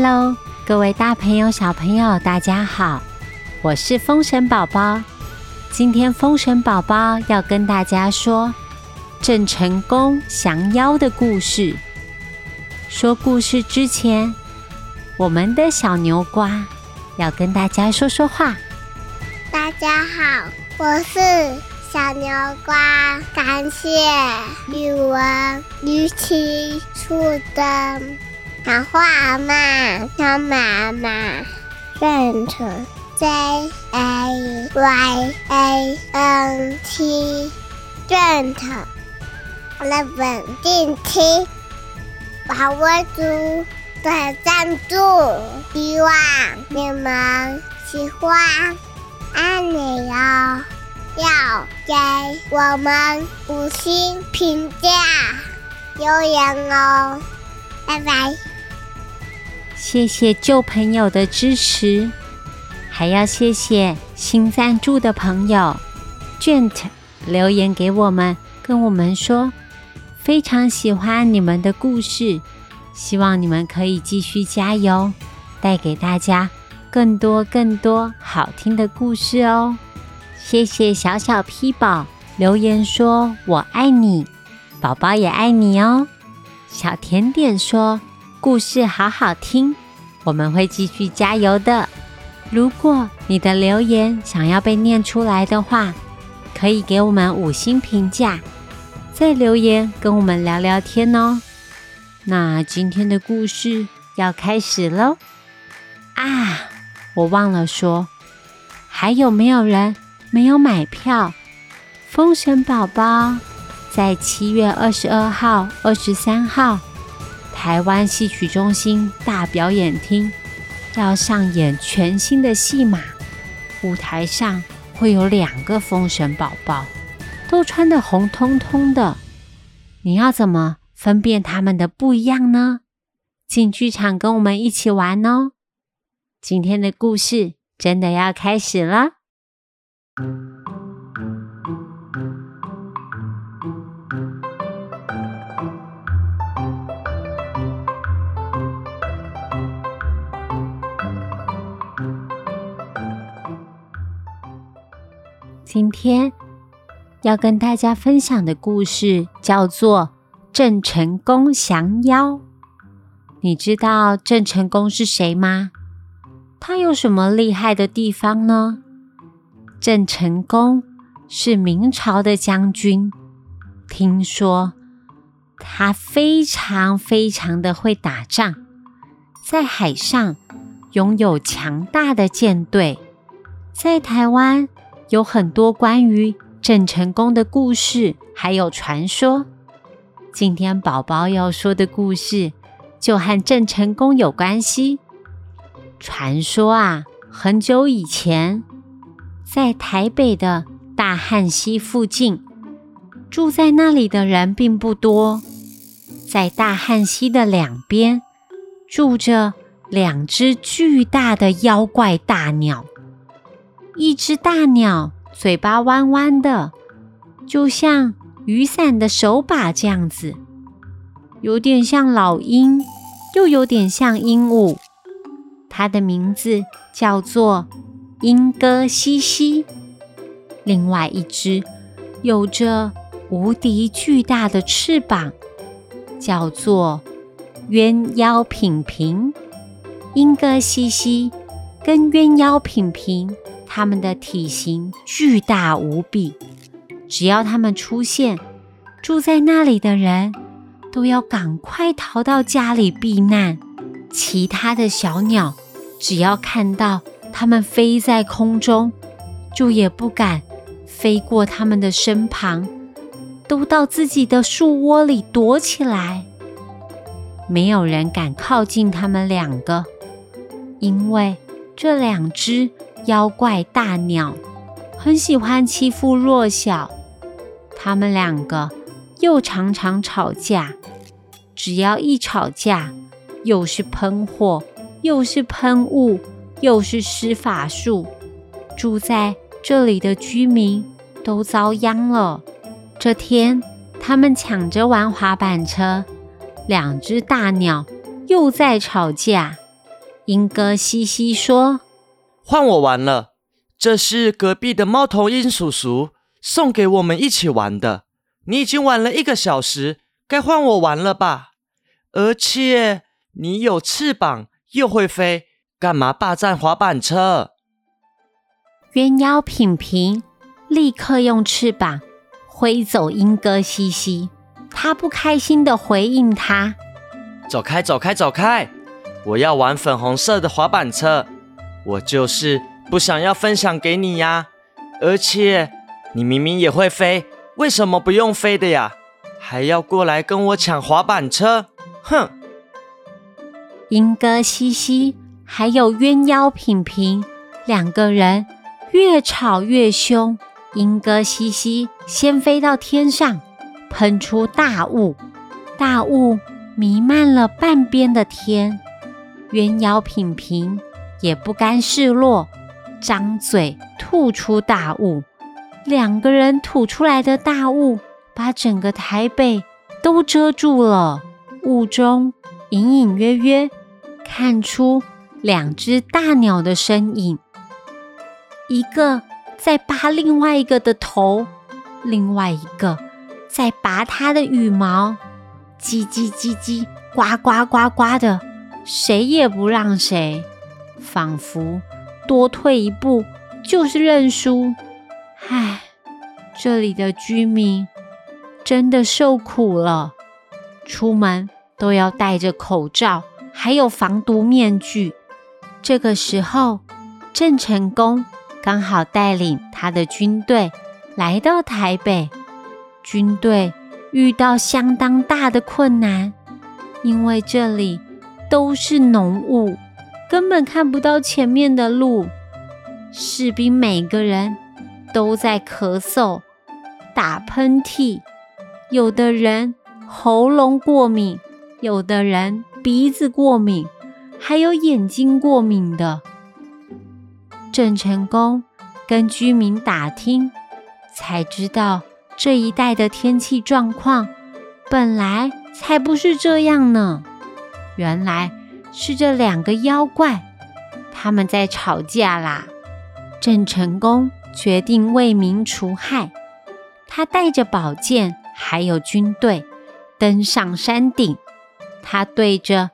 Hello，各位大朋友、小朋友，大家好，我是风神宝宝。今天风神宝宝要跟大家说郑成功降妖的故事。说故事之前，我们的小牛瓜要跟大家说说话。大家好，我是小牛瓜，感谢语文语气树小画妈小妈妈认成 J A Y A N T 认成的稳定期保卫组的赞助，希望你们喜欢。爱你哦，要给我们五星评价留言哦，拜拜！谢谢旧朋友的支持，还要谢谢新赞助的朋友 Gent 留言给我们，跟我们说非常喜欢你们的故事，希望你们可以继续加油，带给大家。更多更多好听的故事哦！谢谢小小 P 宝留言说“我爱你”，宝宝也爱你哦。小甜点说故事好好听，我们会继续加油的。如果你的留言想要被念出来的话，可以给我们五星评价，再留言跟我们聊聊天哦。那今天的故事要开始喽！啊！我忘了说，还有没有人没有买票？封神宝宝在七月二十二号、二十三号，台湾戏曲中心大表演厅要上演全新的戏码，舞台上会有两个封神宝宝，都穿得红彤彤的。你要怎么分辨他们的不一样呢？进剧场跟我们一起玩哦！今天的故事真的要开始了。今天要跟大家分享的故事叫做《郑成功降妖》。你知道郑成功是谁吗？他有什么厉害的地方呢？郑成功是明朝的将军，听说他非常非常的会打仗，在海上拥有强大的舰队。在台湾有很多关于郑成功的故事，还有传说。今天宝宝要说的故事就和郑成功有关系。传说啊，很久以前，在台北的大汉溪附近，住在那里的人并不多。在大汉溪的两边，住着两只巨大的妖怪大鸟。一只大鸟嘴巴弯弯的，就像雨伞的手把这样子，有点像老鹰，又有点像鹦鹉。它的名字叫做莺歌西西。另外一只有着无敌巨大的翅膀，叫做鸳鸯品平。莺歌西西跟鸳鸯品平，它们的体型巨大无比。只要它们出现，住在那里的人都要赶快逃到家里避难。其他的小鸟。只要看到它们飞在空中，就也不敢飞过它们的身旁，都到自己的树窝里躲起来。没有人敢靠近它们两个，因为这两只妖怪大鸟很喜欢欺负弱小。它们两个又常常吵架，只要一吵架，又是喷火。又是喷雾，又是施法术，住在这里的居民都遭殃了。这天，他们抢着玩滑板车，两只大鸟又在吵架。英哥西西说：“换我玩了，这是隔壁的猫头鹰叔叔送给我们一起玩的。你已经玩了一个小时，该换我玩了吧？而且你有翅膀，又会飞，干嘛霸占滑板车？”鸳鸯品品立刻用翅膀挥走英哥西西，他不开心的回应他：“走开，走开，走开！我要玩粉红色的滑板车，我就是不想要分享给你呀。而且你明明也会飞，为什么不用飞的呀？还要过来跟我抢滑板车？哼！”英哥西西还有鸳鸯品品两个人。越吵越凶，莺歌西西先飞到天上，喷出大雾，大雾弥漫了半边的天。鸳鸯品品也不甘示弱，张嘴吐出大雾。两个人吐出来的大雾，把整个台北都遮住了。雾中隐隐约约看出两只大鸟的身影。一个在拔另外一个的头，另外一个在拔它的羽毛，叽叽叽叽，呱呱呱呱的，谁也不让谁，仿佛多退一步就是认输。唉，这里的居民真的受苦了，出门都要戴着口罩，还有防毒面具。这个时候，郑成功。刚好带领他的军队来到台北，军队遇到相当大的困难，因为这里都是浓雾，根本看不到前面的路。士兵每个人都在咳嗽、打喷嚏，有的人喉咙过敏，有的人鼻子过敏，还有眼睛过敏的。郑成功跟居民打听，才知道这一带的天气状况本来才不是这样呢。原来是这两个妖怪他们在吵架啦。郑成功决定为民除害，他带着宝剑还有军队登上山顶，他对着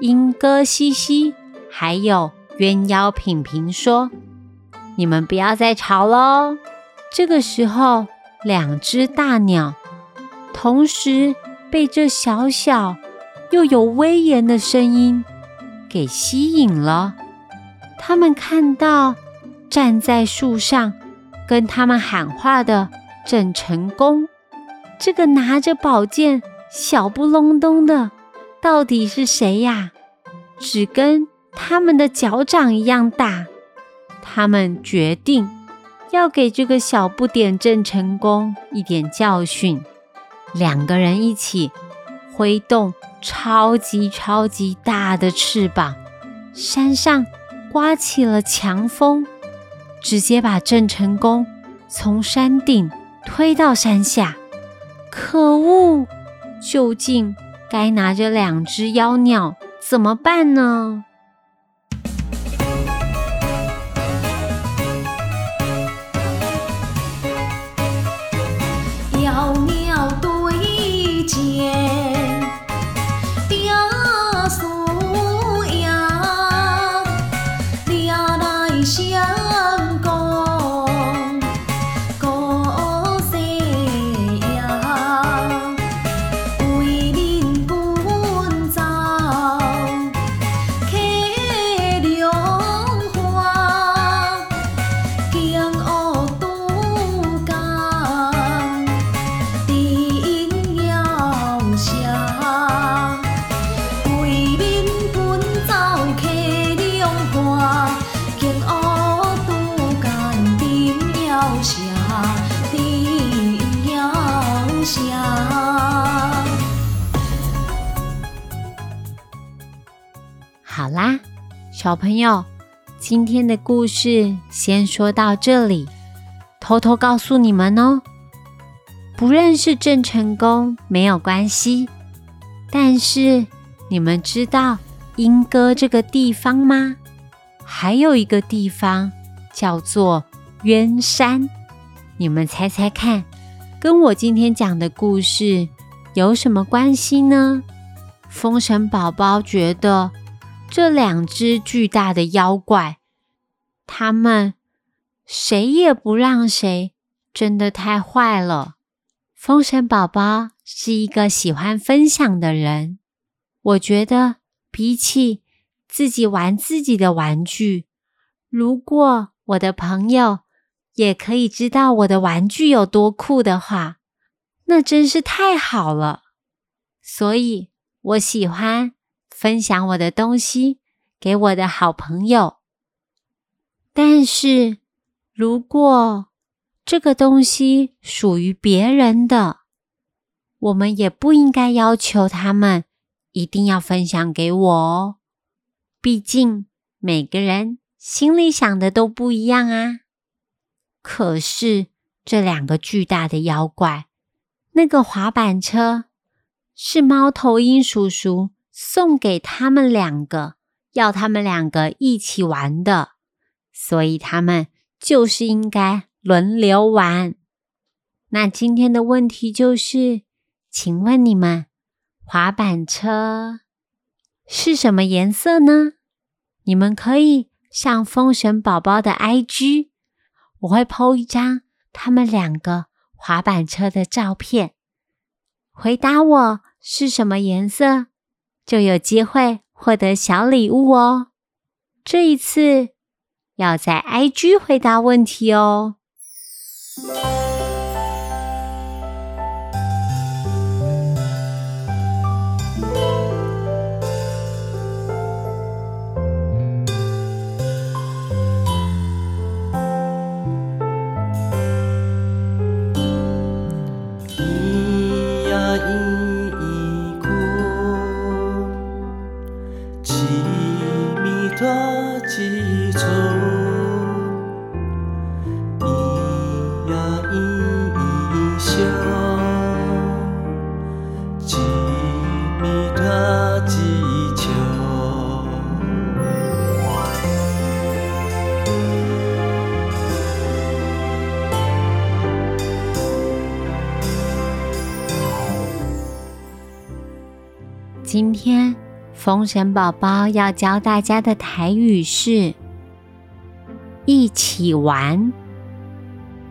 莺歌西西还有。鸳鸯品品说：“你们不要再吵喽！”这个时候，两只大鸟同时被这小小又有威严的声音给吸引了。他们看到站在树上跟他们喊话的郑成功，这个拿着宝剑小不隆咚的，到底是谁呀？只跟。他们的脚掌一样大，他们决定要给这个小不点郑成功一点教训。两个人一起挥动超级超级大的翅膀，山上刮起了强风，直接把郑成功从山顶推到山下。可恶！究竟该拿着两只妖鸟怎么办呢？好啦，小朋友，今天的故事先说到这里。偷偷告诉你们哦，不认识郑成功没有关系，但是你们知道莺歌这个地方吗？还有一个地方叫做鸳山，你们猜猜看，跟我今天讲的故事有什么关系呢？风神宝宝觉得这两只巨大的妖怪，他们谁也不让谁，真的太坏了。风神宝宝是一个喜欢分享的人，我觉得比起自己玩自己的玩具，如果我的朋友也可以知道我的玩具有多酷的话，那真是太好了。所以。我喜欢分享我的东西给我的好朋友，但是如果这个东西属于别人的，我们也不应该要求他们一定要分享给我哦。毕竟每个人心里想的都不一样啊。可是这两个巨大的妖怪，那个滑板车。是猫头鹰叔叔送给他们两个，要他们两个一起玩的，所以他们就是应该轮流玩。那今天的问题就是，请问你们滑板车是什么颜色呢？你们可以上风神宝宝的 IG，我会 PO 一张他们两个滑板车的照片。回答我是什么颜色，就有机会获得小礼物哦。这一次要在 IG 回答问题哦。风神宝宝要教大家的台语是“一起玩”，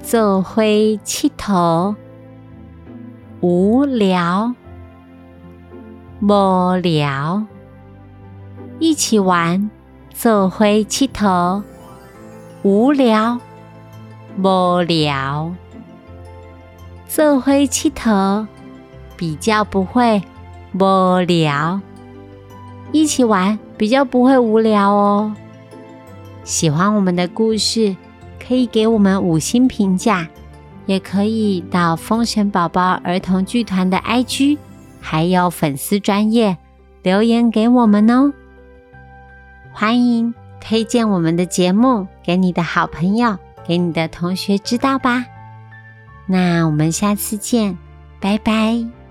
做灰气头，无聊，无聊，一起玩，做灰气头，无聊，无聊，做灰气头比较不会。无聊，一起玩比较不会无聊哦。喜欢我们的故事，可以给我们五星评价，也可以到风神宝宝儿童剧团的 IG，还有粉丝专业留言给我们哦。欢迎推荐我们的节目给你的好朋友，给你的同学知道吧。那我们下次见，拜拜。